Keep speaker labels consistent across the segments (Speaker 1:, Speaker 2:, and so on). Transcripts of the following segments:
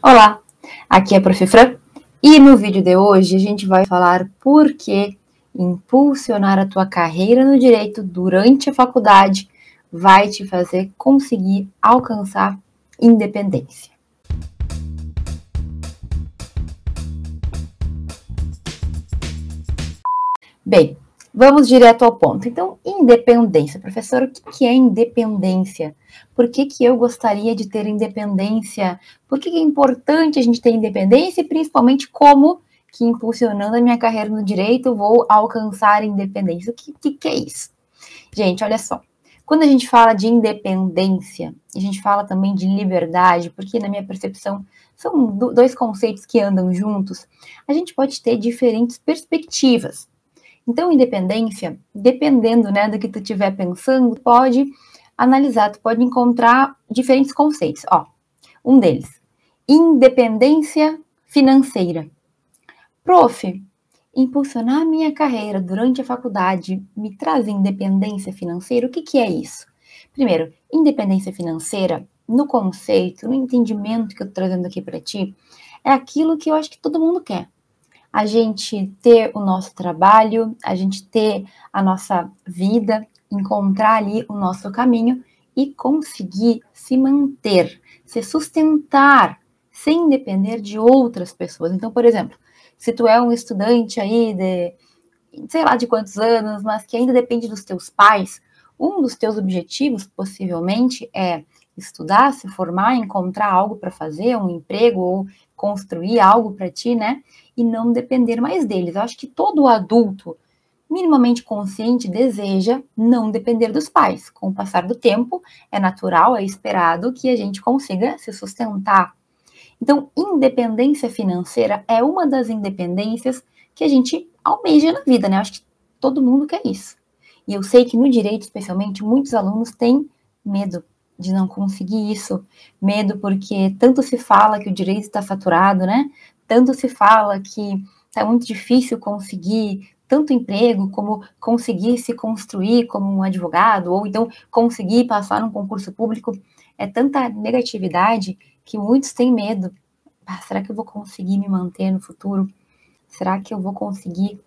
Speaker 1: Olá, aqui é a Prof. Fran e no vídeo de hoje a gente vai falar por que impulsionar a tua carreira no direito durante a faculdade vai te fazer conseguir alcançar independência. Bem, Vamos direto ao ponto. Então, independência. Professor, o que é independência? Por que, que eu gostaria de ter independência? Por que, que é importante a gente ter independência e principalmente como que impulsionando a minha carreira no direito vou alcançar independência? O que, que, que é isso? Gente, olha só. Quando a gente fala de independência, a gente fala também de liberdade, porque na minha percepção são dois conceitos que andam juntos, a gente pode ter diferentes perspectivas. Então, independência, dependendo né, do que tu estiver pensando, pode analisar, tu pode encontrar diferentes conceitos. Ó, um deles, independência financeira. Prof, impulsionar minha carreira durante a faculdade me traz independência financeira? O que, que é isso? Primeiro, independência financeira, no conceito, no entendimento que eu estou trazendo aqui para ti, é aquilo que eu acho que todo mundo quer a gente ter o nosso trabalho, a gente ter a nossa vida, encontrar ali o nosso caminho e conseguir se manter, se sustentar sem depender de outras pessoas. Então, por exemplo, se tu é um estudante aí de sei lá de quantos anos, mas que ainda depende dos teus pais, um dos teus objetivos possivelmente é estudar, se formar, encontrar algo para fazer, um emprego ou construir algo para ti, né? E não depender mais deles. Eu acho que todo adulto minimamente consciente deseja não depender dos pais. Com o passar do tempo, é natural, é esperado que a gente consiga se sustentar. Então, independência financeira é uma das independências que a gente almeja na vida, né? Eu acho que todo mundo quer isso. E eu sei que no direito, especialmente, muitos alunos têm medo de não conseguir isso. Medo porque tanto se fala que o direito está saturado, né? Tanto se fala que está muito difícil conseguir tanto emprego como conseguir se construir como um advogado ou então conseguir passar num concurso público. É tanta negatividade que muitos têm medo. Ah, será que eu vou conseguir me manter no futuro? Será que eu vou conseguir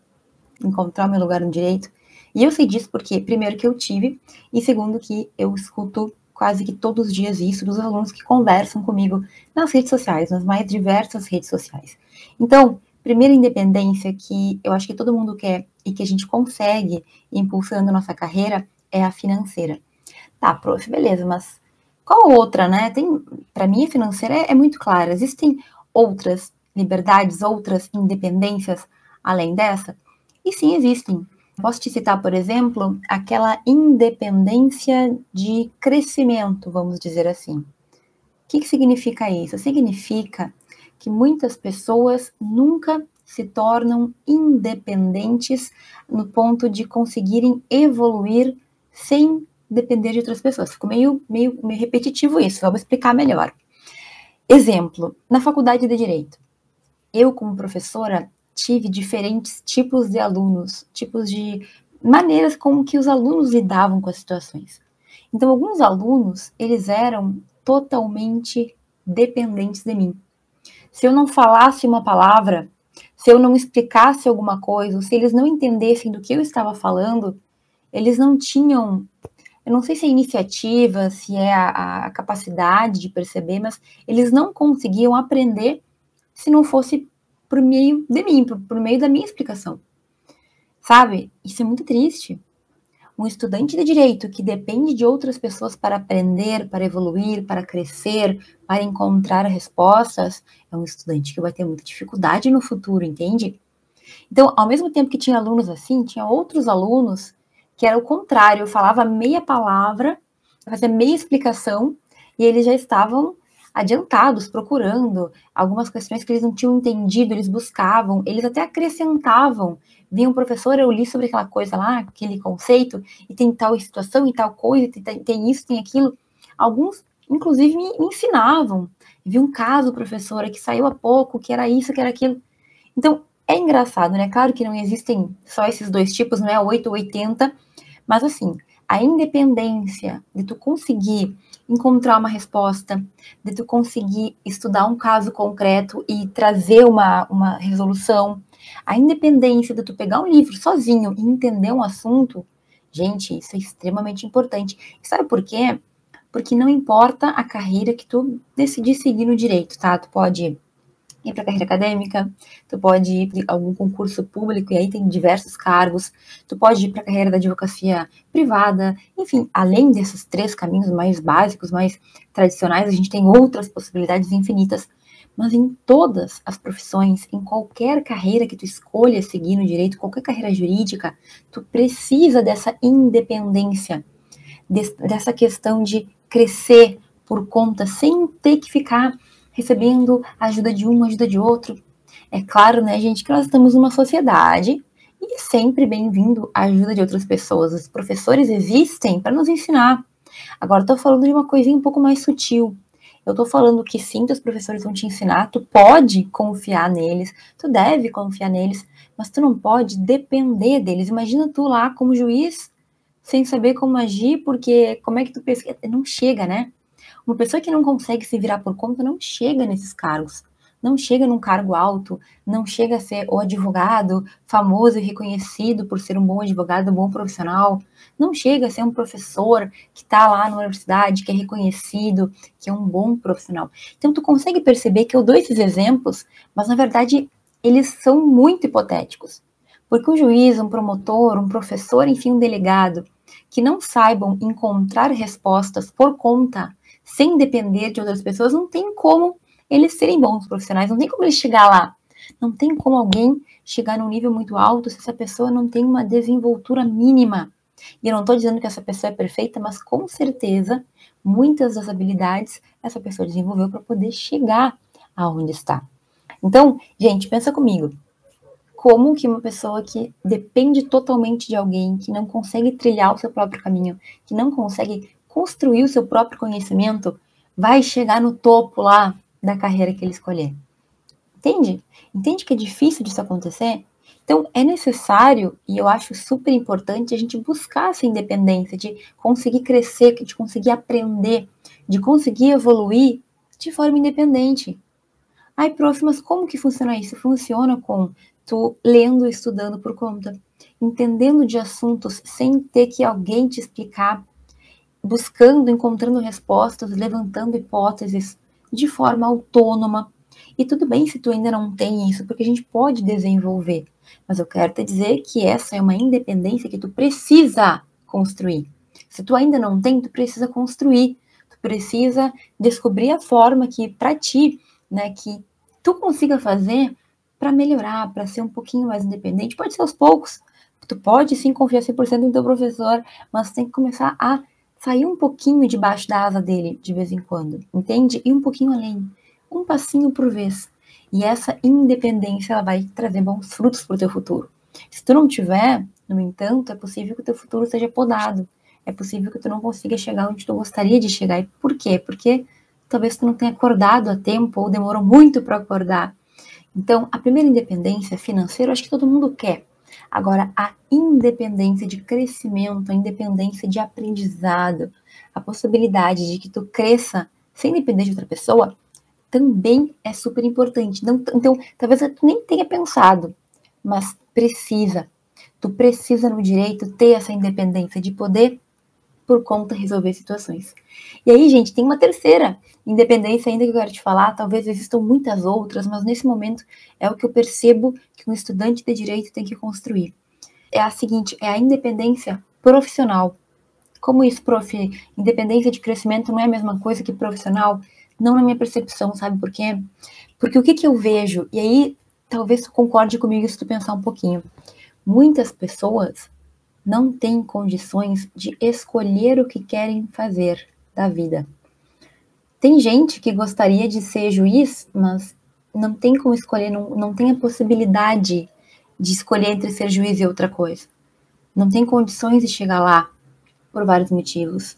Speaker 1: encontrar meu lugar no direito? E eu sei disso porque, primeiro, que eu tive, e segundo, que eu escuto quase que todos os dias isso dos alunos que conversam comigo nas redes sociais, nas mais diversas redes sociais. Então, primeira independência que eu acho que todo mundo quer e que a gente consegue impulsando nossa carreira é a financeira. Tá, prof, beleza, mas qual outra, né? Tem, para mim, a financeira é, é muito clara. Existem outras liberdades, outras independências além dessa? E sim, existem. Posso te citar, por exemplo, aquela independência de crescimento, vamos dizer assim. O que, que significa isso? Significa que muitas pessoas nunca se tornam independentes no ponto de conseguirem evoluir sem depender de outras pessoas. Ficou meio, meio, meio repetitivo isso, vamos explicar melhor. Exemplo, na faculdade de Direito. Eu, como professora, tive diferentes tipos de alunos, tipos de maneiras como que os alunos lidavam com as situações. Então, alguns alunos, eles eram totalmente dependentes de mim. Se eu não falasse uma palavra, se eu não explicasse alguma coisa, se eles não entendessem do que eu estava falando, eles não tinham, eu não sei se é iniciativa, se é a, a capacidade de perceber, mas eles não conseguiam aprender se não fosse por meio de mim, por, por meio da minha explicação. Sabe? Isso é muito triste. Um estudante de direito que depende de outras pessoas para aprender, para evoluir, para crescer, para encontrar respostas, é um estudante que vai ter muita dificuldade no futuro, entende? Então, ao mesmo tempo que tinha alunos assim, tinha outros alunos que era o contrário, eu falava meia palavra, fazia meia explicação, e eles já estavam adiantados, procurando algumas questões que eles não tinham entendido, eles buscavam, eles até acrescentavam. Vinha um professor, eu li sobre aquela coisa lá, aquele conceito, e tem tal situação e tal coisa, tem, tem isso, tem aquilo. Alguns, inclusive, me, ensinavam. Vi um caso, professora, que saiu há pouco, que era isso, que era aquilo. Então, é engraçado, né? Claro que não existem só esses dois tipos, não é 8 ou 80, mas assim, a independência de tu conseguir encontrar uma resposta, de tu conseguir estudar um caso concreto e trazer uma, uma resolução. A independência de tu pegar um livro sozinho e entender um assunto, gente, isso é extremamente importante. E sabe por quê? Porque não importa a carreira que tu decidir seguir no direito, tá? Tu pode ir para carreira acadêmica, tu pode ir para algum concurso público e aí tem diversos cargos, tu pode ir para a carreira da advocacia privada, enfim, além desses três caminhos mais básicos, mais tradicionais, a gente tem outras possibilidades infinitas. Mas em todas as profissões, em qualquer carreira que tu escolha seguir no direito, qualquer carreira jurídica, tu precisa dessa independência, dessa questão de crescer por conta, sem ter que ficar recebendo ajuda de um, ajuda de outro. É claro, né, gente, que nós estamos numa sociedade e é sempre bem-vindo a ajuda de outras pessoas. Os professores existem para nos ensinar. Agora, estou falando de uma coisinha um pouco mais sutil. Eu estou falando que sim, os professores vão te ensinar, tu pode confiar neles, tu deve confiar neles, mas tu não pode depender deles. Imagina tu lá como juiz, sem saber como agir, porque como é que tu pesquisa? Não chega, né? Uma pessoa que não consegue se virar por conta não chega nesses cargos, não chega num cargo alto, não chega a ser o advogado famoso e reconhecido por ser um bom advogado, um bom profissional, não chega a ser um professor que está lá na universidade, que é reconhecido, que é um bom profissional. Então, tu consegue perceber que eu dou esses exemplos, mas na verdade eles são muito hipotéticos. Porque um juiz, um promotor, um professor, enfim, um delegado, que não saibam encontrar respostas por conta sem depender de outras pessoas, não tem como eles serem bons profissionais, não tem como eles chegar lá. Não tem como alguém chegar num nível muito alto se essa pessoa não tem uma desenvoltura mínima. E eu não estou dizendo que essa pessoa é perfeita, mas com certeza muitas das habilidades essa pessoa desenvolveu para poder chegar aonde está. Então, gente, pensa comigo. Como que uma pessoa que depende totalmente de alguém, que não consegue trilhar o seu próprio caminho, que não consegue construir o seu próprio conhecimento, vai chegar no topo lá da carreira que ele escolher. Entende? Entende que é difícil disso acontecer? Então, é necessário, e eu acho super importante, a gente buscar essa independência, de conseguir crescer, de conseguir aprender, de conseguir evoluir de forma independente. Ai, prof, mas como que funciona isso? Funciona com tu lendo e estudando por conta, entendendo de assuntos sem ter que alguém te explicar, buscando, encontrando respostas, levantando hipóteses de forma autônoma. E tudo bem se tu ainda não tem isso, porque a gente pode desenvolver. Mas eu quero te dizer que essa é uma independência que tu precisa construir. Se tu ainda não tem, tu precisa construir. Tu precisa descobrir a forma que para ti, né, que tu consiga fazer para melhorar, para ser um pouquinho mais independente. Pode ser aos poucos. Tu pode sim confiar 100% no teu professor, mas tem que começar a sair um pouquinho debaixo da asa dele de vez em quando, entende? E um pouquinho além, um passinho por vez. E essa independência ela vai trazer bons frutos para o teu futuro. Se tu não tiver, no entanto, é possível que o teu futuro seja podado. É possível que tu não consiga chegar onde tu gostaria de chegar. E por quê? Porque talvez tu não tenha acordado a tempo ou demorou muito para acordar. Então, a primeira independência financeira, acho que todo mundo quer. Agora, a independência de crescimento, a independência de aprendizado, a possibilidade de que tu cresça sem depender de outra pessoa, também é super importante. Não, então, talvez tu nem tenha pensado, mas precisa. Tu precisa no direito ter essa independência de poder por conta resolver situações. E aí, gente, tem uma terceira independência ainda que eu quero te falar, talvez existam muitas outras, mas nesse momento é o que eu percebo que um estudante de direito tem que construir. É a seguinte, é a independência profissional. Como isso, prof? Independência de crescimento não é a mesma coisa que profissional? Não na minha percepção, sabe por quê? Porque o que, que eu vejo, e aí talvez tu concorde comigo se tu pensar um pouquinho. Muitas pessoas não têm condições de escolher o que querem fazer da vida. Tem gente que gostaria de ser juiz, mas não tem como escolher, não, não tem a possibilidade de escolher entre ser juiz e outra coisa. Não tem condições de chegar lá por vários motivos.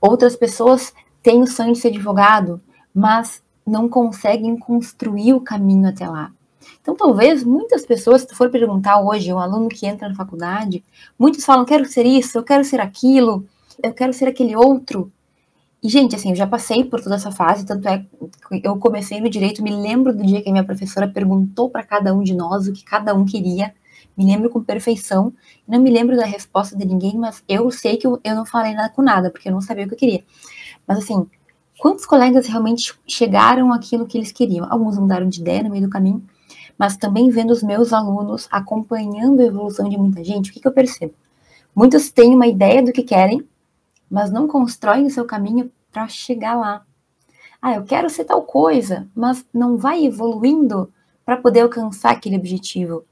Speaker 1: Outras pessoas têm o sonho de ser advogado, mas não conseguem construir o caminho até lá. Então, talvez muitas pessoas, se tu for perguntar hoje, um aluno que entra na faculdade, muitos falam: quero ser isso, eu quero ser aquilo, eu quero ser aquele outro. E, gente, assim, eu já passei por toda essa fase, tanto é que eu comecei no direito, me lembro do dia que a minha professora perguntou para cada um de nós o que cada um queria, me lembro com perfeição, não me lembro da resposta de ninguém, mas eu sei que eu, eu não falei nada com nada, porque eu não sabia o que eu queria. Mas, assim, quantos colegas realmente chegaram àquilo que eles queriam? Alguns mudaram de ideia no meio do caminho, mas também vendo os meus alunos acompanhando a evolução de muita gente, o que, que eu percebo? Muitos têm uma ideia do que querem, mas não constroem o seu caminho para chegar lá. Ah, eu quero ser tal coisa, mas não vai evoluindo para poder alcançar aquele objetivo.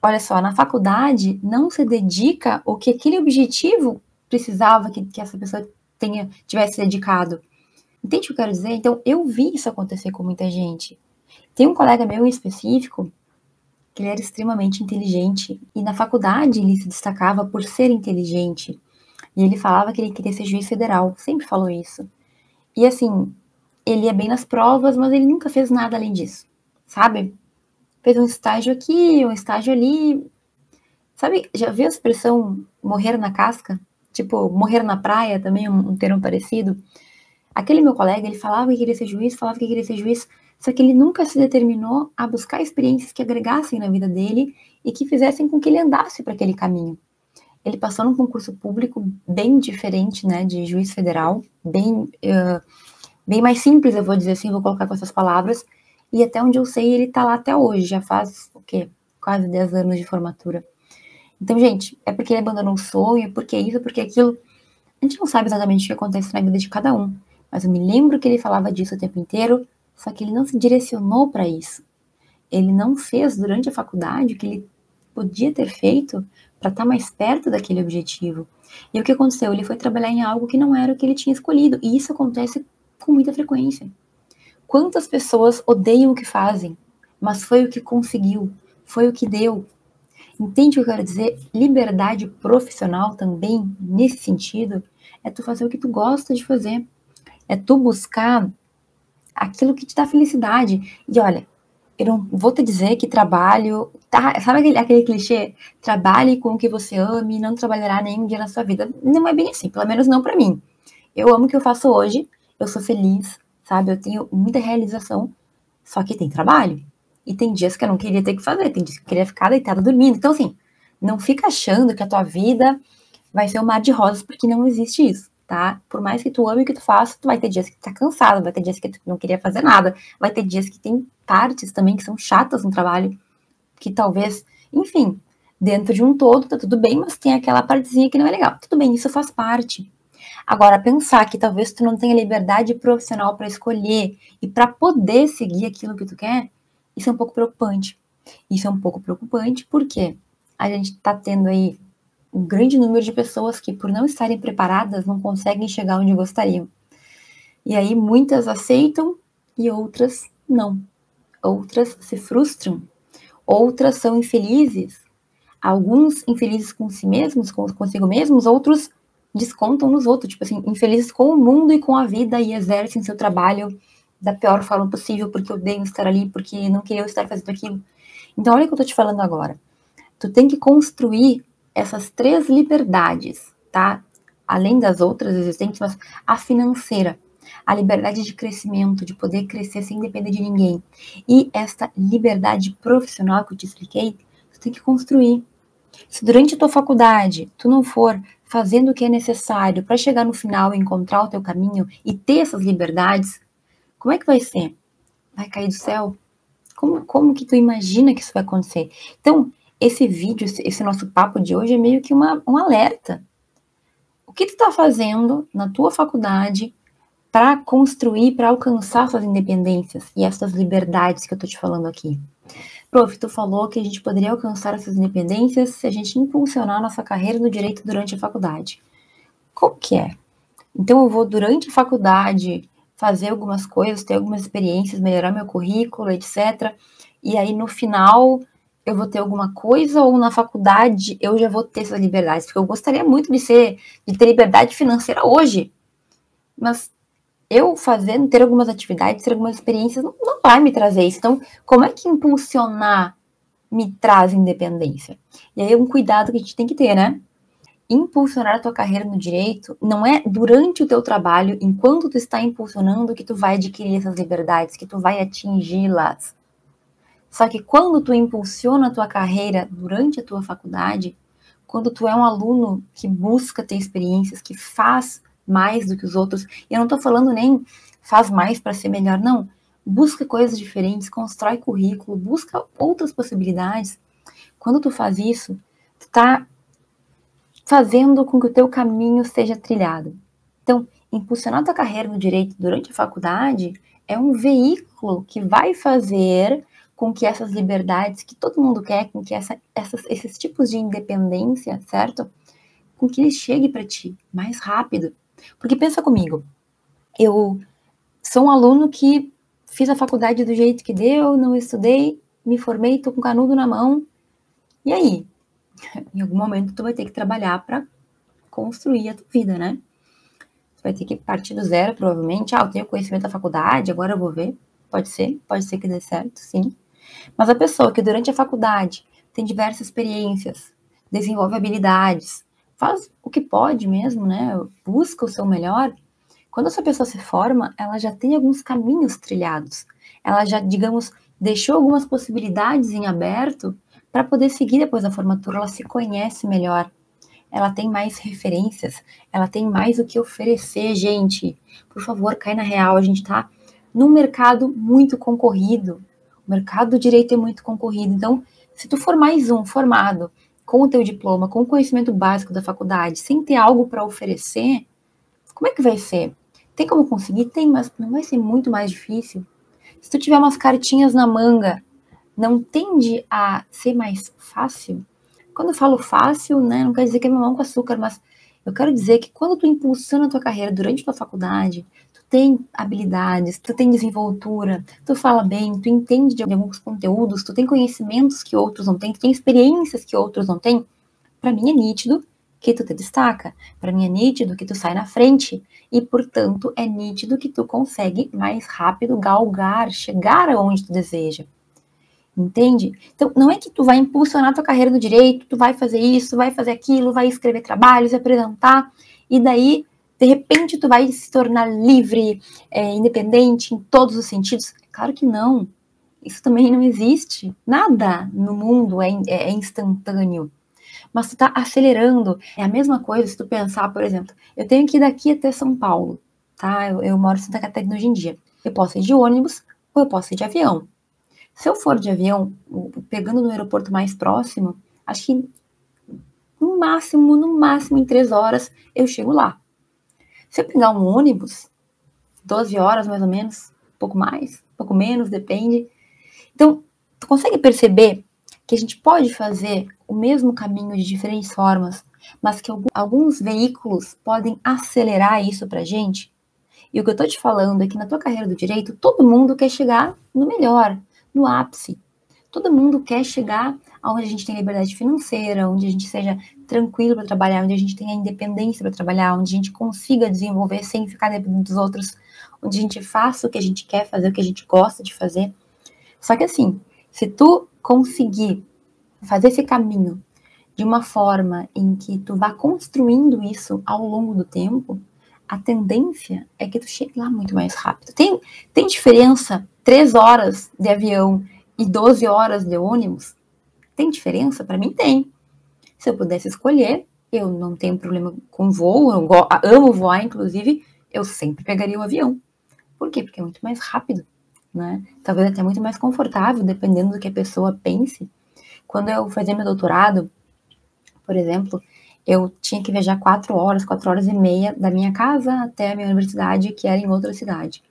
Speaker 1: Olha só, na faculdade não se dedica o que aquele objetivo precisava que, que essa pessoa tenha tivesse dedicado. Entende o que eu quero dizer? Então, eu vi isso acontecer com muita gente. Tem um colega meu em específico que ele era extremamente inteligente e na faculdade ele se destacava por ser inteligente. E ele falava que ele queria ser juiz federal, sempre falou isso. E assim, ele ia bem nas provas, mas ele nunca fez nada além disso, sabe? Fez um estágio aqui, um estágio ali. Sabe, já viu a expressão morrer na casca? Tipo, morrer na praia também, um, um termo parecido. Aquele meu colega, ele falava que queria ser juiz, falava que queria ser juiz, só que ele nunca se determinou a buscar experiências que agregassem na vida dele e que fizessem com que ele andasse para aquele caminho. Ele passou num concurso público bem diferente, né, de juiz federal, bem, uh, bem mais simples, eu vou dizer assim, vou colocar com essas palavras, e até onde eu sei, ele tá lá até hoje, já faz, o quê? Quase 10 anos de formatura. Então, gente, é porque ele abandonou o sonho, é porque isso, porque aquilo. A gente não sabe exatamente o que acontece na vida de cada um, mas eu me lembro que ele falava disso o tempo inteiro, só que ele não se direcionou para isso. Ele não fez durante a faculdade o que ele podia ter feito para estar tá mais perto daquele objetivo. E o que aconteceu? Ele foi trabalhar em algo que não era o que ele tinha escolhido. E isso acontece com muita frequência. Quantas pessoas odeiam o que fazem, mas foi o que conseguiu, foi o que deu. Entende o que eu quero dizer? Liberdade profissional também, nesse sentido, é tu fazer o que tu gosta de fazer. É tu buscar aquilo que te dá felicidade. E olha, eu não vou te dizer que trabalho. Tá, sabe aquele, aquele clichê? Trabalhe com o que você ama e não trabalhará nenhum dia na sua vida. Não é bem assim, pelo menos não para mim. Eu amo o que eu faço hoje, eu sou feliz, sabe? Eu tenho muita realização, só que tem trabalho. E tem dias que eu não queria ter que fazer, tem dias que eu queria ficar deitada dormindo. Então, assim, não fica achando que a tua vida vai ser um mar de rosas, porque não existe isso tá? Por mais que tu ame o que tu faça, tu vai ter dias que tu tá cansado, vai ter dias que tu não queria fazer nada, vai ter dias que tem partes também que são chatas no trabalho, que talvez, enfim, dentro de um todo tá tudo bem, mas tem aquela partezinha que não é legal. Tudo bem, isso faz parte. Agora, pensar que talvez tu não tenha liberdade profissional para escolher e para poder seguir aquilo que tu quer, isso é um pouco preocupante. Isso é um pouco preocupante porque a gente tá tendo aí um grande número de pessoas que, por não estarem preparadas, não conseguem chegar onde gostariam. E aí muitas aceitam e outras não. Outras se frustram, outras são infelizes. Alguns infelizes com si mesmos, consigo mesmos, outros descontam nos outros, tipo assim, infelizes com o mundo e com a vida e exercem seu trabalho da pior forma possível, porque odeiam estar ali, porque não queriam estar fazendo aquilo. Então, olha o que eu tô te falando agora. Tu tem que construir essas três liberdades, tá? Além das outras existentes, mas a financeira, a liberdade de crescimento, de poder crescer sem depender de ninguém, e esta liberdade profissional que eu te expliquei, tu tem que construir. Se durante a tua faculdade tu não for fazendo o que é necessário para chegar no final e encontrar o teu caminho e ter essas liberdades, como é que vai ser? Vai cair do céu? Como, como que tu imagina que isso vai acontecer? Então, esse vídeo, esse nosso papo de hoje é meio que uma, um alerta. O que tu está fazendo na tua faculdade para construir, para alcançar suas independências e essas liberdades que eu estou te falando aqui? Prof, tu falou que a gente poderia alcançar essas independências se a gente impulsionar nossa carreira no direito durante a faculdade. Como que é? Então eu vou durante a faculdade fazer algumas coisas, ter algumas experiências, melhorar meu currículo, etc. E aí no final eu vou ter alguma coisa ou na faculdade eu já vou ter essas liberdades? Porque eu gostaria muito de ser, de ter liberdade financeira hoje. Mas eu fazendo, ter algumas atividades, ter algumas experiências, não, não vai me trazer isso. Então, como é que impulsionar me traz independência? E aí é um cuidado que a gente tem que ter, né? impulsionar a tua carreira no direito não é durante o teu trabalho, enquanto tu está impulsionando, que tu vai adquirir essas liberdades, que tu vai atingi-las. Só que quando tu impulsiona a tua carreira durante a tua faculdade, quando tu é um aluno que busca ter experiências, que faz mais do que os outros, e eu não estou falando nem faz mais para ser melhor, não. Busca coisas diferentes, constrói currículo, busca outras possibilidades. Quando tu faz isso, tu tá fazendo com que o teu caminho seja trilhado. Então, impulsionar tua carreira no direito durante a faculdade é um veículo que vai fazer com que essas liberdades que todo mundo quer, com que essa, essas, esses tipos de independência, certo? Com que ele chegue para ti mais rápido. Porque pensa comigo, eu sou um aluno que fiz a faculdade do jeito que deu, não estudei, me formei, tô com canudo na mão. E aí? em algum momento tu vai ter que trabalhar para construir a tua vida, né? Tu vai ter que partir do zero, provavelmente. Ah, eu tenho conhecimento da faculdade, agora eu vou ver. Pode ser, pode ser que dê certo, sim. Mas a pessoa que durante a faculdade tem diversas experiências, desenvolve habilidades, faz o que pode mesmo, né? Busca o seu melhor. Quando essa pessoa se forma, ela já tem alguns caminhos trilhados. Ela já, digamos, deixou algumas possibilidades em aberto para poder seguir depois da formatura, ela se conhece melhor, ela tem mais referências, ela tem mais o que oferecer, gente. Por favor, cai na real, a gente está num mercado muito concorrido. O mercado do direito é muito concorrido. Então, se tu for mais um formado com o teu diploma, com o conhecimento básico da faculdade, sem ter algo para oferecer, como é que vai ser? Tem como conseguir? Tem, mas não vai ser muito mais difícil. Se tu tiver umas cartinhas na manga não tende a ser mais fácil? Quando eu falo fácil, né, não quer dizer que é mamão com açúcar, mas eu quero dizer que quando tu impulsiona a tua carreira durante a tua faculdade, tem habilidades, tu tem desenvoltura, tu fala bem, tu entende de alguns conteúdos, tu tem conhecimentos que outros não têm, tu tem experiências que outros não têm, para mim é nítido que tu te destaca. Para mim é nítido que tu sai na frente e, portanto, é nítido que tu consegue mais rápido galgar, chegar aonde tu deseja. Entende? Então, não é que tu vai impulsionar tua carreira no direito, tu vai fazer isso, vai fazer aquilo, vai escrever trabalhos, apresentar, e daí, de repente, tu vai se tornar livre, é, independente em todos os sentidos. Claro que não. Isso também não existe. Nada no mundo é, é, é instantâneo. Mas tu tá acelerando. É a mesma coisa se tu pensar, por exemplo, eu tenho que ir daqui até São Paulo, tá? Eu, eu moro em Santa Catarina hoje em dia. Eu posso ir de ônibus ou eu posso ir de avião. Se eu for de avião, pegando no aeroporto mais próximo, acho que no máximo, no máximo em três horas eu chego lá. Se eu pegar um ônibus, 12 horas mais ou menos, pouco mais, pouco menos, depende. Então, tu consegue perceber que a gente pode fazer o mesmo caminho de diferentes formas, mas que alguns veículos podem acelerar isso pra gente? E o que eu tô te falando é que na tua carreira do direito, todo mundo quer chegar no melhor, no ápice. Todo mundo quer chegar aonde a gente tem liberdade financeira, onde a gente seja tranquilo para trabalhar, onde a gente tenha independência para trabalhar, onde a gente consiga desenvolver sem ficar dependendo dos outros, onde a gente faça o que a gente quer fazer, o que a gente gosta de fazer. Só que assim, se tu conseguir fazer esse caminho de uma forma em que tu vá construindo isso ao longo do tempo, a tendência é que tu chegue lá muito mais rápido. Tem, tem diferença 3 horas de avião e 12 horas de ônibus? Tem diferença? Para mim tem. Se eu pudesse escolher, eu não tenho problema com voo, eu amo voar, inclusive, eu sempre pegaria o avião. Por quê? Porque é muito mais rápido, né? Talvez até muito mais confortável, dependendo do que a pessoa pense. Quando eu fazia meu doutorado, por exemplo, eu tinha que viajar quatro horas, quatro horas e meia da minha casa até a minha universidade, que era em outra cidade.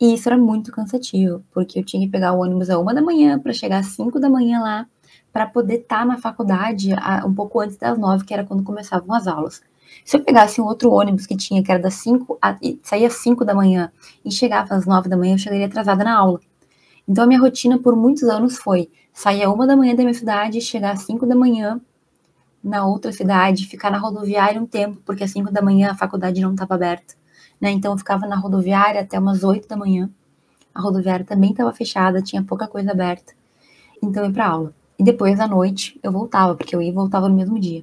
Speaker 1: E isso era muito cansativo, porque eu tinha que pegar o ônibus a uma da manhã para chegar às cinco da manhã lá, para poder estar tá na faculdade um pouco antes das nove, que era quando começavam as aulas. Se eu pegasse um outro ônibus que tinha, que era das 5, saía às 5 da manhã e chegava às 9 da manhã, eu chegaria atrasada na aula. Então a minha rotina por muitos anos foi sair a uma da manhã da minha cidade, chegar às 5 da manhã na outra cidade, ficar na rodoviária um tempo, porque às 5 da manhã a faculdade não estava aberta né? Então eu ficava na rodoviária até umas 8 da manhã. A rodoviária também estava fechada, tinha pouca coisa aberta. Então eu ia para aula. E depois à noite eu voltava, porque eu ia e voltava no mesmo dia.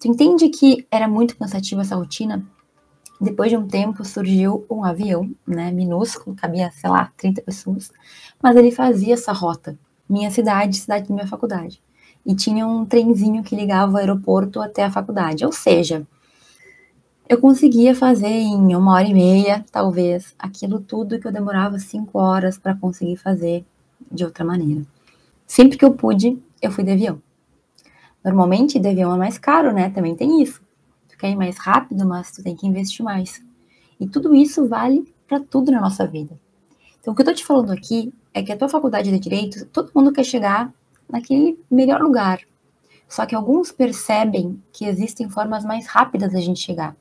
Speaker 1: Tu entende que era muito cansativa essa rotina? Depois de um tempo surgiu um avião, né, minúsculo, cabia, sei lá, 30 pessoas, mas ele fazia essa rota, minha cidade, cidade da minha faculdade. E tinha um trenzinho que ligava o aeroporto até a faculdade, ou seja, eu conseguia fazer em uma hora e meia, talvez, aquilo tudo que eu demorava cinco horas para conseguir fazer de outra maneira. Sempre que eu pude, eu fui de avião. Normalmente, de avião é mais caro, né? Também tem isso. Tu quer ir mais rápido, mas tu tem que investir mais. E tudo isso vale para tudo na nossa vida. Então, o que eu tô te falando aqui é que a tua faculdade de direito, todo mundo quer chegar naquele melhor lugar. Só que alguns percebem que existem formas mais rápidas da gente chegar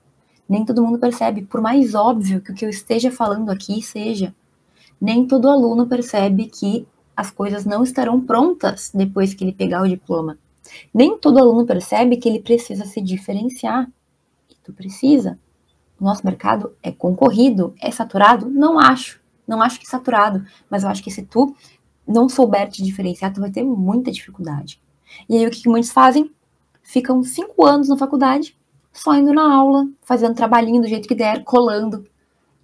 Speaker 1: nem todo mundo percebe, por mais óbvio que o que eu esteja falando aqui seja. Nem todo aluno percebe que as coisas não estarão prontas depois que ele pegar o diploma. Nem todo aluno percebe que ele precisa se diferenciar. E tu precisa. O nosso mercado é concorrido, é saturado? Não acho. Não acho que é saturado, mas eu acho que se tu não souber te diferenciar, tu vai ter muita dificuldade. E aí o que muitos fazem? Ficam cinco anos na faculdade só indo na aula, fazendo trabalhinho do jeito que der, colando,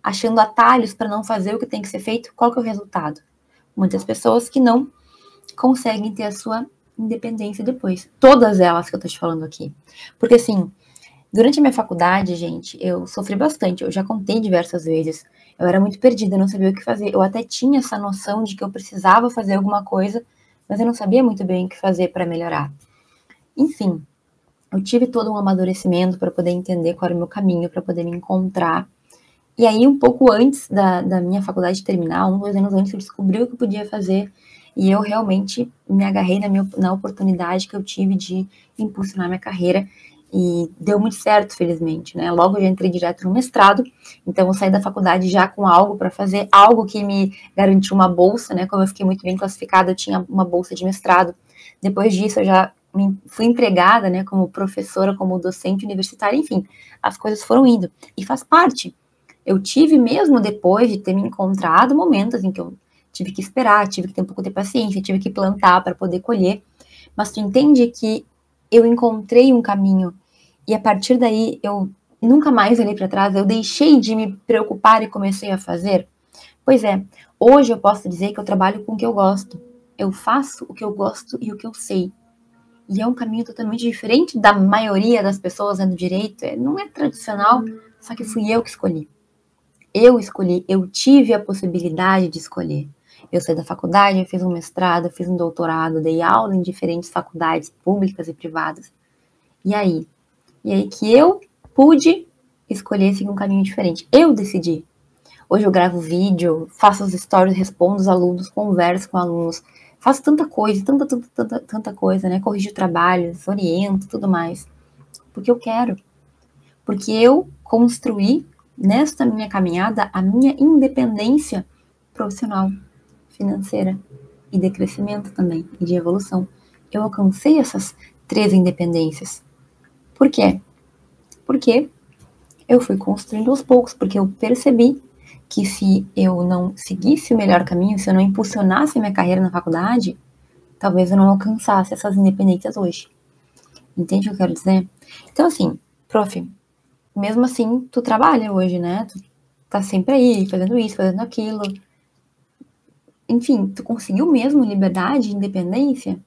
Speaker 1: achando atalhos para não fazer o que tem que ser feito, qual que é o resultado? Muitas pessoas que não conseguem ter a sua independência depois. Todas elas que eu tô te falando aqui. Porque assim, durante a minha faculdade, gente, eu sofri bastante, eu já contei diversas vezes. Eu era muito perdida, não sabia o que fazer. Eu até tinha essa noção de que eu precisava fazer alguma coisa, mas eu não sabia muito bem o que fazer para melhorar. Enfim, eu tive todo um amadurecimento para poder entender qual era o meu caminho, para poder me encontrar. E aí, um pouco antes da, da minha faculdade terminar, um, dois anos antes, eu descobri o que eu podia fazer e eu realmente me agarrei na, minha, na oportunidade que eu tive de impulsionar minha carreira e deu muito certo, felizmente, né? Logo eu já entrei direto no mestrado, então eu saí da faculdade já com algo para fazer, algo que me garantiu uma bolsa, né? Como eu fiquei muito bem classificada, eu tinha uma bolsa de mestrado. Depois disso, eu já fui empregada, né, como professora, como docente universitária, enfim, as coisas foram indo. E faz parte. Eu tive mesmo depois de ter me encontrado momentos em que eu tive que esperar, tive que ter um pouco de paciência, tive que plantar para poder colher. Mas tu entende que eu encontrei um caminho e a partir daí eu nunca mais olhei para trás, eu deixei de me preocupar e comecei a fazer? Pois é, hoje eu posso dizer que eu trabalho com o que eu gosto. Eu faço o que eu gosto e o que eu sei. E é um caminho totalmente diferente da maioria das pessoas no direito. É, não é tradicional, só que fui eu que escolhi. Eu escolhi, eu tive a possibilidade de escolher. Eu saí da faculdade, fiz um mestrado, fiz um doutorado, dei aula em diferentes faculdades públicas e privadas. E aí? E aí que eu pude escolher seguir um caminho diferente. Eu decidi. Hoje eu gravo vídeo, faço os stories, respondo os alunos, converso com alunos, faço tanta coisa, tanta, tanta, tanta, tanta coisa, né? Corrijo trabalhos, oriento, tudo mais. Porque eu quero. Porque eu construí nesta minha caminhada a minha independência profissional, financeira e de crescimento também, e de evolução. Eu alcancei essas três independências. Por quê? Porque eu fui construindo aos poucos, porque eu percebi que se eu não seguisse o melhor caminho, se eu não impulsionasse minha carreira na faculdade, talvez eu não alcançasse essas independências hoje. Entende o que eu quero dizer? Então, assim, prof, mesmo assim, tu trabalha hoje, né? Tu tá sempre aí, fazendo isso, fazendo aquilo. Enfim, tu conseguiu mesmo liberdade, independência?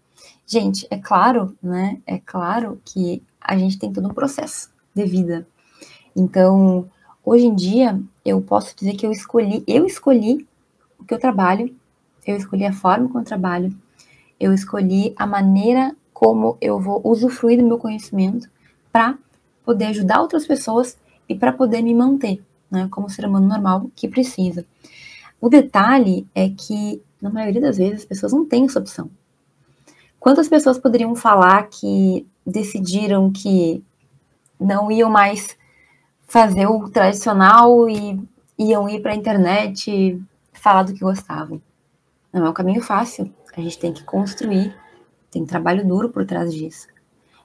Speaker 1: Gente, é claro, né? É claro que a gente tem todo um processo de vida. Então, Hoje em dia, eu posso dizer que eu escolhi, eu escolhi o que eu trabalho, eu escolhi a forma como eu trabalho, eu escolhi a maneira como eu vou usufruir do meu conhecimento para poder ajudar outras pessoas e para poder me manter, né, como ser humano normal que precisa. O detalhe é que, na maioria das vezes, as pessoas não têm essa opção. Quantas pessoas poderiam falar que decidiram que não iam mais fazer o tradicional e iam ir para a internet falar do que gostavam. Não é um caminho fácil. A gente tem que construir, tem trabalho duro por trás disso.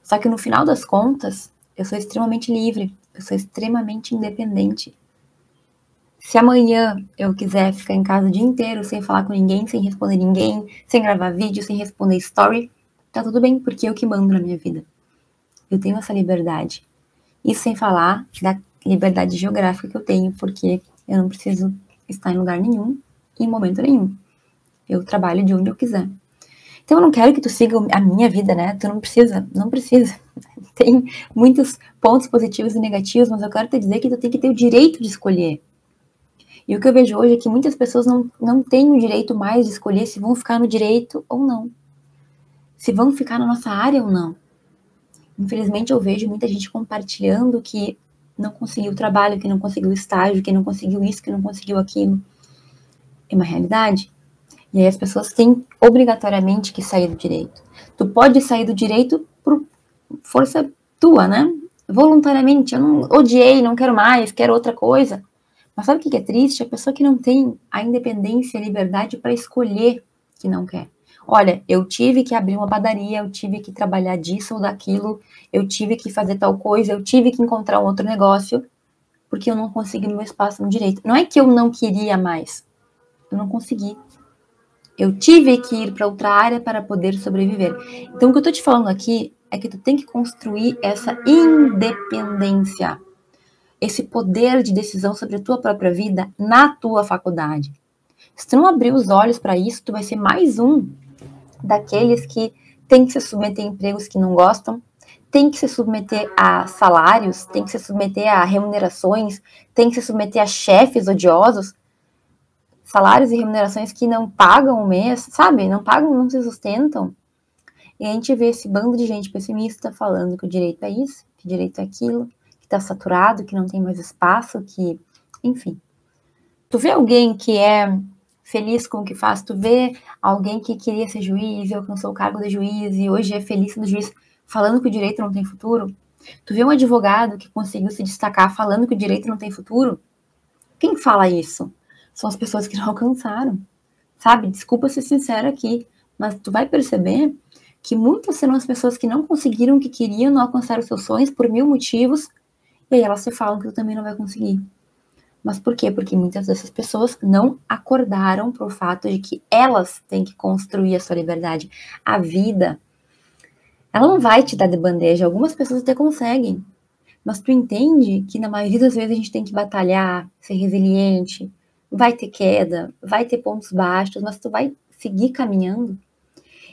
Speaker 1: Só que no final das contas, eu sou extremamente livre, eu sou extremamente independente. Se amanhã eu quiser ficar em casa o dia inteiro sem falar com ninguém, sem responder ninguém, sem gravar vídeo, sem responder story, tá tudo bem, porque eu que mando na minha vida. Eu tenho essa liberdade. Isso sem falar da liberdade geográfica que eu tenho, porque eu não preciso estar em lugar nenhum, em momento nenhum. Eu trabalho de onde eu quiser. Então eu não quero que tu siga a minha vida, né? Tu não precisa, não precisa. Tem muitos pontos positivos e negativos, mas eu quero te dizer que tu tem que ter o direito de escolher. E o que eu vejo hoje é que muitas pessoas não, não têm o direito mais de escolher se vão ficar no direito ou não. Se vão ficar na nossa área ou não. Infelizmente eu vejo muita gente compartilhando que não conseguiu trabalho, que não conseguiu estágio, que não conseguiu isso, que não conseguiu aquilo. É uma realidade. E aí as pessoas têm obrigatoriamente que sair do direito. Tu pode sair do direito por força tua, né? Voluntariamente. Eu não odiei, não quero mais, quero outra coisa. Mas sabe o que é triste? A pessoa que não tem a independência e a liberdade para escolher que não quer. Olha, eu tive que abrir uma padaria, eu tive que trabalhar disso ou daquilo, eu tive que fazer tal coisa, eu tive que encontrar um outro negócio, porque eu não consegui meu espaço no direito. Não é que eu não queria mais, eu não consegui. Eu tive que ir para outra área para poder sobreviver. Então, o que eu estou te falando aqui é que tu tem que construir essa independência, esse poder de decisão sobre a tua própria vida na tua faculdade. Se tu não abrir os olhos para isso, tu vai ser mais um daqueles que tem que se submeter a empregos que não gostam, tem que se submeter a salários, tem que se submeter a remunerações, tem que se submeter a chefes odiosos, salários e remunerações que não pagam o mês, sabe? Não pagam, não se sustentam. E a gente vê esse bando de gente pessimista falando que o direito é isso, que o direito é aquilo, que está saturado, que não tem mais espaço, que. Enfim. Tu vê alguém que é feliz com o que faz, tu vê alguém que queria ser juiz e alcançou o cargo de juiz e hoje é feliz sendo juiz, falando que o direito não tem futuro? Tu vê um advogado que conseguiu se destacar falando que o direito não tem futuro? Quem fala isso? são as pessoas que não alcançaram. Sabe? Desculpa ser sincera aqui, mas tu vai perceber que muitas serão as pessoas que não conseguiram o que queriam, não alcançaram seus sonhos por mil motivos, e aí elas se falam que tu também não vai conseguir. Mas por quê? Porque muitas dessas pessoas não acordaram para o fato de que elas têm que construir a sua liberdade. A vida, ela não vai te dar de bandeja. Algumas pessoas até conseguem. Mas tu entende que na maioria das vezes a gente tem que batalhar, ser resiliente, vai ter queda, vai ter pontos baixos, mas tu vai seguir caminhando.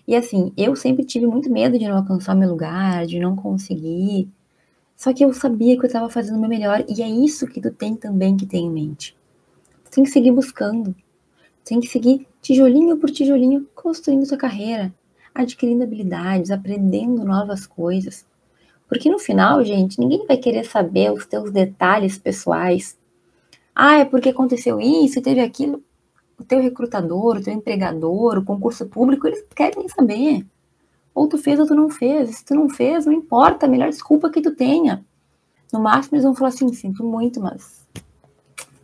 Speaker 1: E assim, eu sempre tive muito medo de não alcançar meu lugar, de não conseguir. Só que eu sabia que eu estava fazendo o meu melhor, e é isso que tu tem também que ter em mente. Tu tem que seguir buscando. Tu tem que seguir tijolinho por tijolinho, construindo tua carreira, adquirindo habilidades, aprendendo novas coisas. Porque no final, gente, ninguém vai querer saber os teus detalhes pessoais. Ah, é porque aconteceu isso, teve aquilo. O teu recrutador, o teu empregador, o concurso público, eles querem saber. Ou tu fez ou tu não fez. Se tu não fez, não importa, a melhor desculpa que tu tenha. No máximo, eles vão falar assim: sinto muito, mas.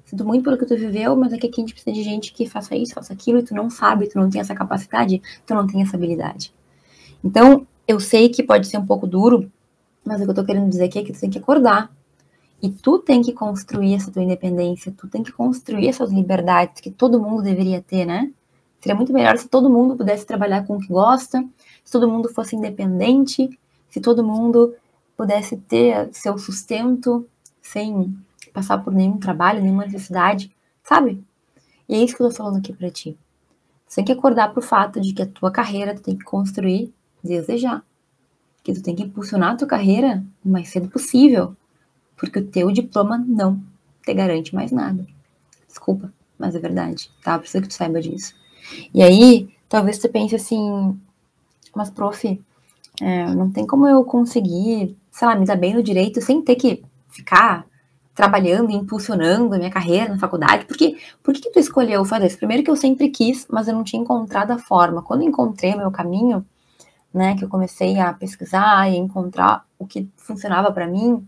Speaker 1: Sinto muito pelo que tu viveu, mas aqui, aqui a gente precisa de gente que faça isso, faça aquilo, e tu não sabe, tu não tem essa capacidade, tu não tem essa habilidade. Então, eu sei que pode ser um pouco duro, mas o que eu tô querendo dizer aqui é que tu tem que acordar e tu tem que construir essa tua independência, tu tem que construir essas liberdades que todo mundo deveria ter, né? Seria muito melhor se todo mundo pudesse trabalhar com o que gosta, se todo mundo fosse independente, se todo mundo pudesse ter seu sustento sem passar por nenhum trabalho, nenhuma necessidade, sabe? E é isso que eu tô falando aqui para ti. Você tem que acordar pro fato de que a tua carreira tu tem que construir desde já. Que tu tem que impulsionar a tua carreira o mais cedo possível porque o teu diploma não te garante mais nada. Desculpa, mas é verdade, tá? Preciso que tu saiba disso. E aí, talvez tu pense assim, mas prof, é, não tem como eu conseguir, sei lá, me dar bem no direito sem ter que ficar trabalhando e impulsionando a minha carreira na faculdade. Porque, por que, tu escolheu fazer isso? Primeiro que eu sempre quis, mas eu não tinha encontrado a forma. Quando encontrei o meu caminho, né, que eu comecei a pesquisar e encontrar o que funcionava para mim,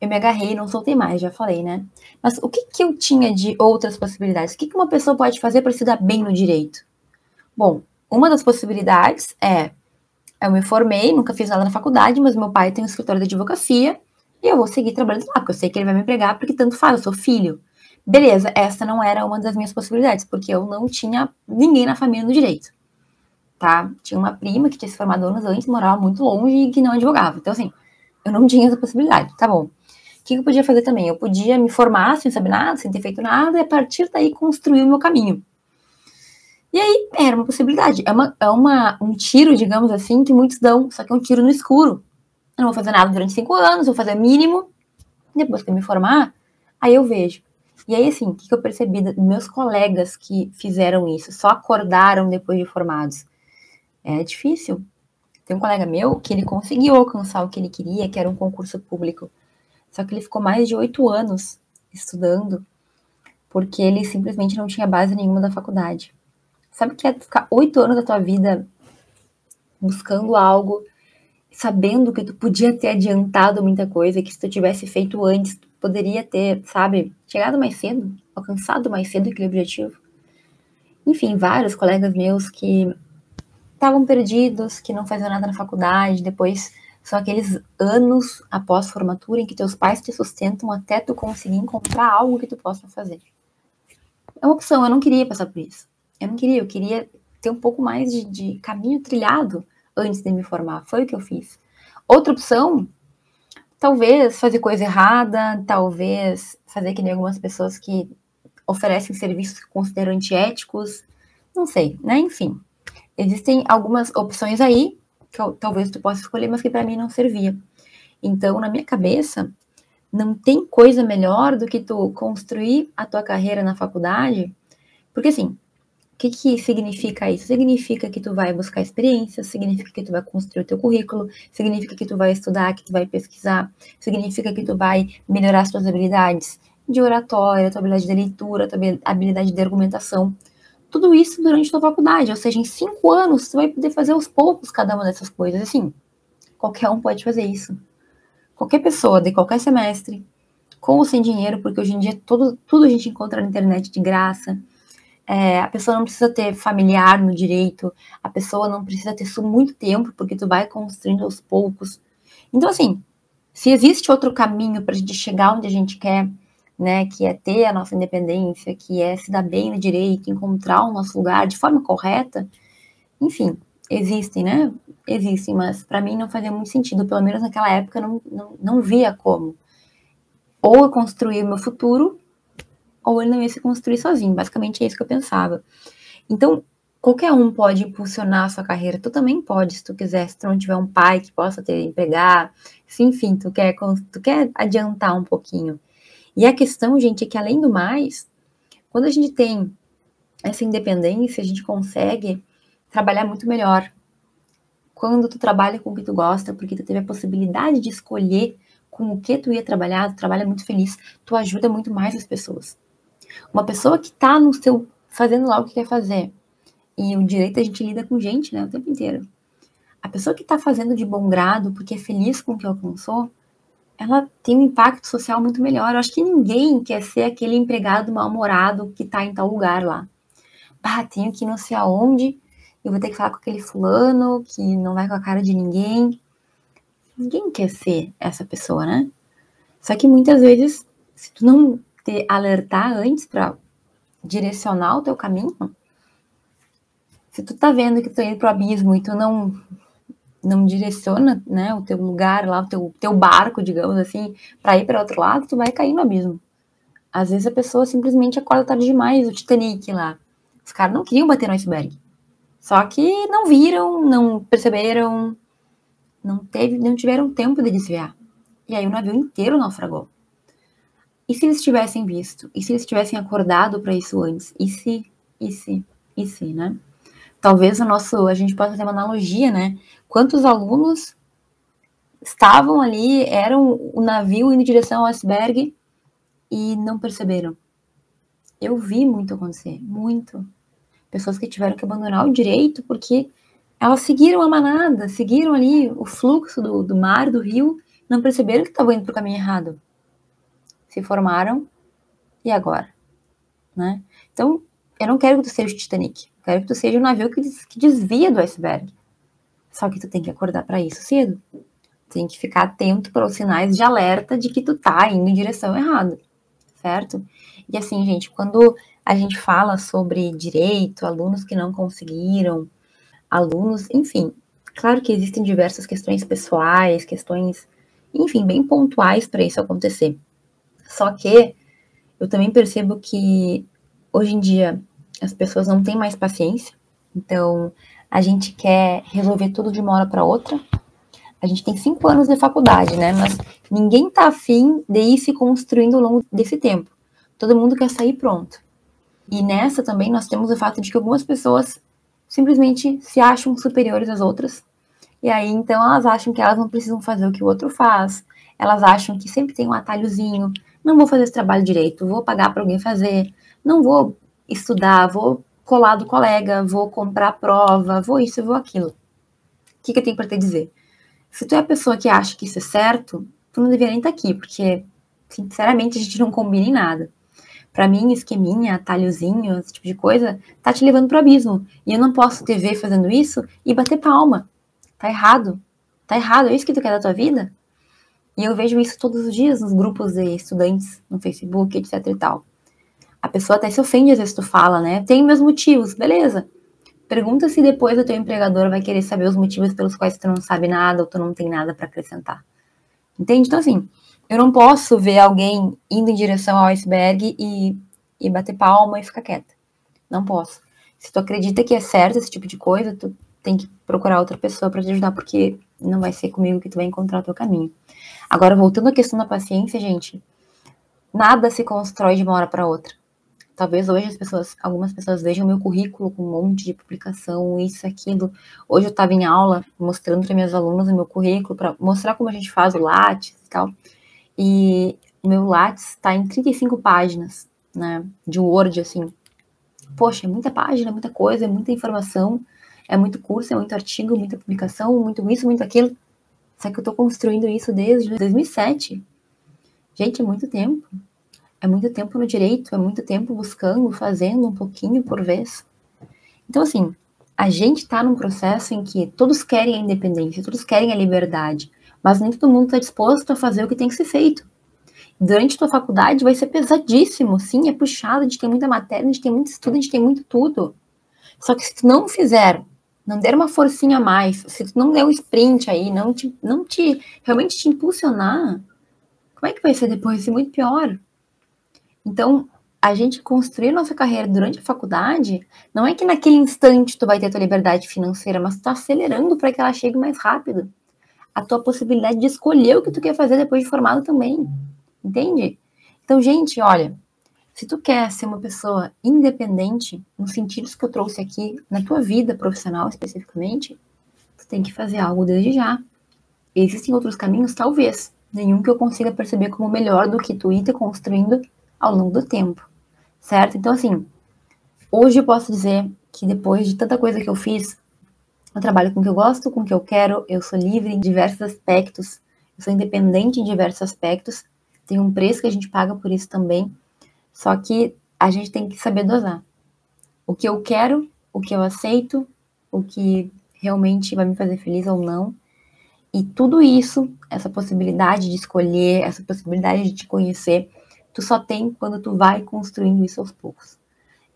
Speaker 1: eu me agarrei e não soltei mais, já falei, né? Mas o que, que eu tinha de outras possibilidades? O que, que uma pessoa pode fazer para se dar bem no direito? Bom, uma das possibilidades é: eu me formei, nunca fiz nada na faculdade, mas meu pai tem um escritório de advocacia e eu vou seguir trabalhando lá, porque eu sei que ele vai me empregar, porque tanto faz, eu sou filho. Beleza, essa não era uma das minhas possibilidades, porque eu não tinha ninguém na família no direito. tá? Tinha uma prima que tinha se formado anos antes, morava muito longe e que não advogava. Então, assim, eu não tinha essa possibilidade, tá bom. O que eu podia fazer também? Eu podia me formar sem saber nada, sem ter feito nada, e a partir daí construir o meu caminho. E aí, era uma possibilidade. É, uma, é uma, um tiro, digamos assim, que muitos dão, só que é um tiro no escuro. Eu não vou fazer nada durante cinco anos, vou fazer mínimo. Depois que eu me formar, aí eu vejo. E aí, assim, o que eu percebi dos meus colegas que fizeram isso, só acordaram depois de formados? É difícil. Tem um colega meu que ele conseguiu alcançar o que ele queria, que era um concurso público. Só que ele ficou mais de oito anos estudando, porque ele simplesmente não tinha base nenhuma da faculdade. Sabe que é ficar oito anos da tua vida buscando algo, sabendo que tu podia ter adiantado muita coisa, que se tu tivesse feito antes, tu poderia ter, sabe, chegado mais cedo, alcançado mais cedo aquele objetivo. Enfim, vários colegas meus que estavam perdidos, que não faziam nada na faculdade, depois são aqueles anos após formatura em que teus pais te sustentam até tu conseguir encontrar algo que tu possa fazer. É uma opção, eu não queria passar por isso. Eu não queria, eu queria ter um pouco mais de, de caminho trilhado antes de me formar. Foi o que eu fiz. Outra opção, talvez fazer coisa errada, talvez fazer que nem algumas pessoas que oferecem serviços que consideram antiéticos, não sei, né? Enfim, existem algumas opções aí que eu, talvez tu possa escolher, mas que para mim não servia. Então, na minha cabeça, não tem coisa melhor do que tu construir a tua carreira na faculdade, porque assim, que, que significa isso? Significa que tu vai buscar experiência, significa que tu vai construir o teu currículo, significa que tu vai estudar, que tu vai pesquisar, significa que tu vai melhorar as tuas habilidades de oratória, tua habilidade de leitura, tua habilidade de argumentação. Tudo isso durante a tua faculdade, ou seja, em cinco anos você vai poder fazer aos poucos cada uma dessas coisas. Assim, qualquer um pode fazer isso. Qualquer pessoa de qualquer semestre, com ou sem dinheiro, porque hoje em dia tudo a gente encontra na internet de graça. É, a pessoa não precisa ter familiar no direito, a pessoa não precisa ter muito tempo, porque tu vai construindo aos poucos. Então, assim, se existe outro caminho para a gente chegar onde a gente quer, né, que é ter a nossa independência, que é se dar bem no direito, encontrar o nosso lugar de forma correta, enfim, existem, né? Existem, mas para mim não fazia muito sentido, pelo menos naquela época não, não, não via como. Ou eu construir o meu futuro, ou ele não ia se construir sozinho, basicamente é isso que eu pensava. Então, qualquer um pode impulsionar a sua carreira, tu também pode, se tu quiser, se tu não tiver um pai que possa te empregar, se enfim, tu quer, tu quer adiantar um pouquinho. E a questão, gente, é que além do mais, quando a gente tem essa independência, a gente consegue trabalhar muito melhor. Quando tu trabalha com o que tu gosta, porque tu teve a possibilidade de escolher com o que tu ia trabalhar, tu trabalha muito feliz, tu ajuda muito mais as pessoas. Uma pessoa que tá no seu fazendo lá o que quer fazer, e o direito a gente lida com gente, né, o tempo inteiro. A pessoa que tá fazendo de bom grado, porque é feliz com o que alcançou, ela tem um impacto social muito melhor. Eu acho que ninguém quer ser aquele empregado mal-humorado que tá em tal lugar lá. Ah, tenho que ir não sei aonde, eu vou ter que falar com aquele fulano que não vai com a cara de ninguém. Ninguém quer ser essa pessoa, né? Só que muitas vezes, se tu não te alertar antes para direcionar o teu caminho, se tu tá vendo que tu tá indo pro abismo e tu não não direciona, né, o teu lugar lá, o teu, teu barco, digamos assim, para ir para outro lado, tu vai cair no abismo. Às vezes a pessoa simplesmente acorda tarde demais, o Titanic lá. Os caras não queriam bater no iceberg. Só que não viram, não perceberam, não teve, não tiveram tempo de desviar. E aí o navio inteiro naufragou. E se eles tivessem visto? E se eles tivessem acordado para isso antes? E se, e se, e se, né? Talvez o nosso, a gente possa fazer uma analogia, né? Quantos alunos estavam ali, eram o navio indo em direção ao iceberg e não perceberam? Eu vi muito acontecer, muito. Pessoas que tiveram que abandonar o direito porque elas seguiram a manada, seguiram ali o fluxo do, do mar, do rio, não perceberam que estavam indo para o caminho errado. Se formaram, e agora? Né? Então, eu não quero que tu seja o Titanic, eu quero que tu seja o navio que, que desvia do iceberg. Só que tu tem que acordar para isso cedo. Tem que ficar atento para os sinais de alerta de que tu tá indo em direção errada, certo? E assim, gente, quando a gente fala sobre direito, alunos que não conseguiram, alunos, enfim. Claro que existem diversas questões pessoais, questões, enfim, bem pontuais para isso acontecer. Só que eu também percebo que hoje em dia as pessoas não têm mais paciência, então a gente quer resolver tudo de uma hora para outra. A gente tem cinco anos de faculdade, né? Mas ninguém tá afim de ir se construindo ao longo desse tempo. Todo mundo quer sair pronto. E nessa também nós temos o fato de que algumas pessoas simplesmente se acham superiores às outras. E aí então elas acham que elas não precisam fazer o que o outro faz. Elas acham que sempre tem um atalhozinho. Não vou fazer esse trabalho direito, vou pagar para alguém fazer. Não vou estudar, vou colar do colega, vou comprar prova, vou isso, vou aquilo. O que, que eu tenho para te dizer? Se tu é a pessoa que acha que isso é certo, tu não deveria nem estar tá aqui, porque, sinceramente, a gente não combina em nada. Para mim, esqueminha, atalhozinho, esse tipo de coisa, tá te levando pro abismo. E eu não posso te ver fazendo isso e bater palma. Tá errado. Tá errado. É isso que tu quer da tua vida? E eu vejo isso todos os dias nos grupos de estudantes, no Facebook, etc e tal. A pessoa até se ofende às vezes tu fala, né? Tem meus motivos, beleza. Pergunta se depois o teu empregador vai querer saber os motivos pelos quais tu não sabe nada ou tu não tem nada para acrescentar. Entende? Então, assim, eu não posso ver alguém indo em direção ao iceberg e, e bater palma e ficar quieta. Não posso. Se tu acredita que é certo esse tipo de coisa, tu tem que procurar outra pessoa para te ajudar, porque não vai ser comigo que tu vai encontrar o teu caminho. Agora, voltando à questão da paciência, gente, nada se constrói de uma hora para outra. Talvez hoje as pessoas, algumas pessoas vejam meu currículo com um monte de publicação, isso, aquilo. Hoje eu estava em aula mostrando para minhas alunas o meu currículo, para mostrar como a gente faz o Lattes e tal. E meu Lattes está em 35 páginas, né, de Word, assim. Poxa, é muita página, muita coisa, é muita informação, é muito curso, é muito artigo, muita publicação, muito isso, muito aquilo. Só que eu estou construindo isso desde 2007. Gente, é muito tempo. É muito tempo no direito, é muito tempo buscando, fazendo um pouquinho por vez. Então, assim, a gente está num processo em que todos querem a independência, todos querem a liberdade, mas nem todo mundo está disposto a fazer o que tem que ser feito. Durante a tua faculdade vai ser pesadíssimo, sim, é puxado, a gente tem muita matéria, a gente tem muito estudo, a gente tem muito tudo. Só que se tu não fizer, não der uma forcinha a mais, se tu não der um sprint aí, não te, não te realmente te impulsionar, como é que vai ser depois? Vai ser muito pior. Então, a gente construir nossa carreira durante a faculdade, não é que naquele instante tu vai ter tua liberdade financeira, mas tu tá acelerando para que ela chegue mais rápido. A tua possibilidade de escolher o que tu quer fazer depois de formado também. Entende? Então, gente, olha, se tu quer ser uma pessoa independente, nos sentidos que eu trouxe aqui, na tua vida profissional especificamente, tu tem que fazer algo desde já. Existem outros caminhos? Talvez. Nenhum que eu consiga perceber como melhor do que tu ir te construindo ao longo do tempo, certo? Então, assim, hoje eu posso dizer que depois de tanta coisa que eu fiz, eu trabalho com o que eu gosto, com o que eu quero, eu sou livre em diversos aspectos, eu sou independente em diversos aspectos, tem um preço que a gente paga por isso também, só que a gente tem que saber dosar. O que eu quero, o que eu aceito, o que realmente vai me fazer feliz ou não. E tudo isso, essa possibilidade de escolher, essa possibilidade de te conhecer, tu só tem quando tu vai construindo isso aos poucos.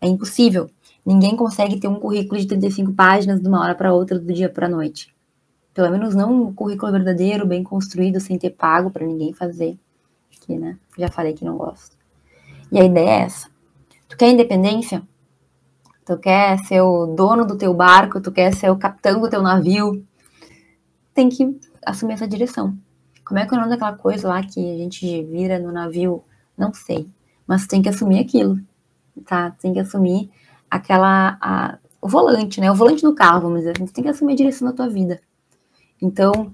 Speaker 1: É impossível. Ninguém consegue ter um currículo de 35 páginas de uma hora para outra, do dia para a noite. Pelo menos não um currículo verdadeiro, bem construído, sem ter pago para ninguém fazer. Que, né? Já falei que não gosto. E a ideia é essa. Tu quer independência? Tu quer ser o dono do teu barco? Tu quer ser o capitão do teu navio? Tem que assumir essa direção. Como é que é o nome daquela coisa lá que a gente vira no navio não sei. Mas tem que assumir aquilo, tá? Tem que assumir aquela. A, o volante, né? O volante do carro, vamos dizer assim. Você tem que assumir a direção da tua vida. Então,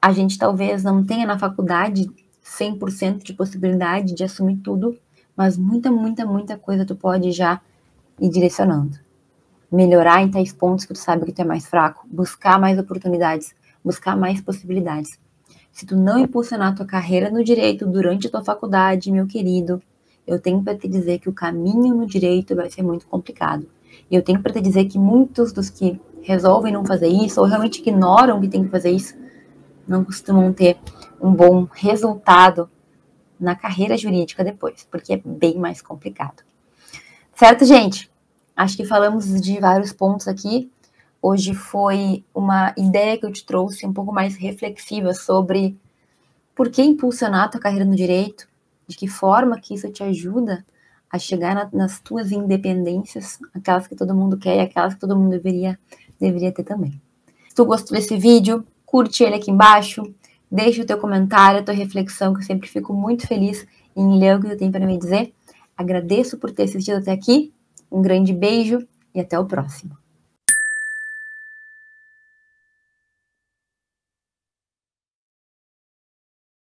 Speaker 1: a gente talvez não tenha na faculdade 100% de possibilidade de assumir tudo, mas muita, muita, muita coisa tu pode já ir direcionando. Melhorar em tais pontos que tu sabe que tu é mais fraco, buscar mais oportunidades, buscar mais possibilidades. Se tu não impulsionar tua carreira no direito durante tua faculdade, meu querido, eu tenho para te dizer que o caminho no direito vai ser muito complicado. E eu tenho para te dizer que muitos dos que resolvem não fazer isso, ou realmente ignoram que tem que fazer isso, não costumam ter um bom resultado na carreira jurídica depois, porque é bem mais complicado. Certo, gente? Acho que falamos de vários pontos aqui. Hoje foi uma ideia que eu te trouxe um pouco mais reflexiva sobre por que impulsionar a tua carreira no direito, de que forma que isso te ajuda a chegar na, nas tuas independências, aquelas que todo mundo quer e aquelas que todo mundo deveria, deveria ter também. Se tu gostou desse vídeo, curte ele aqui embaixo, deixa o teu comentário, a tua reflexão, que eu sempre fico muito feliz em ler o que tu tem para me dizer. Agradeço por ter assistido até aqui, um grande beijo e até o próximo.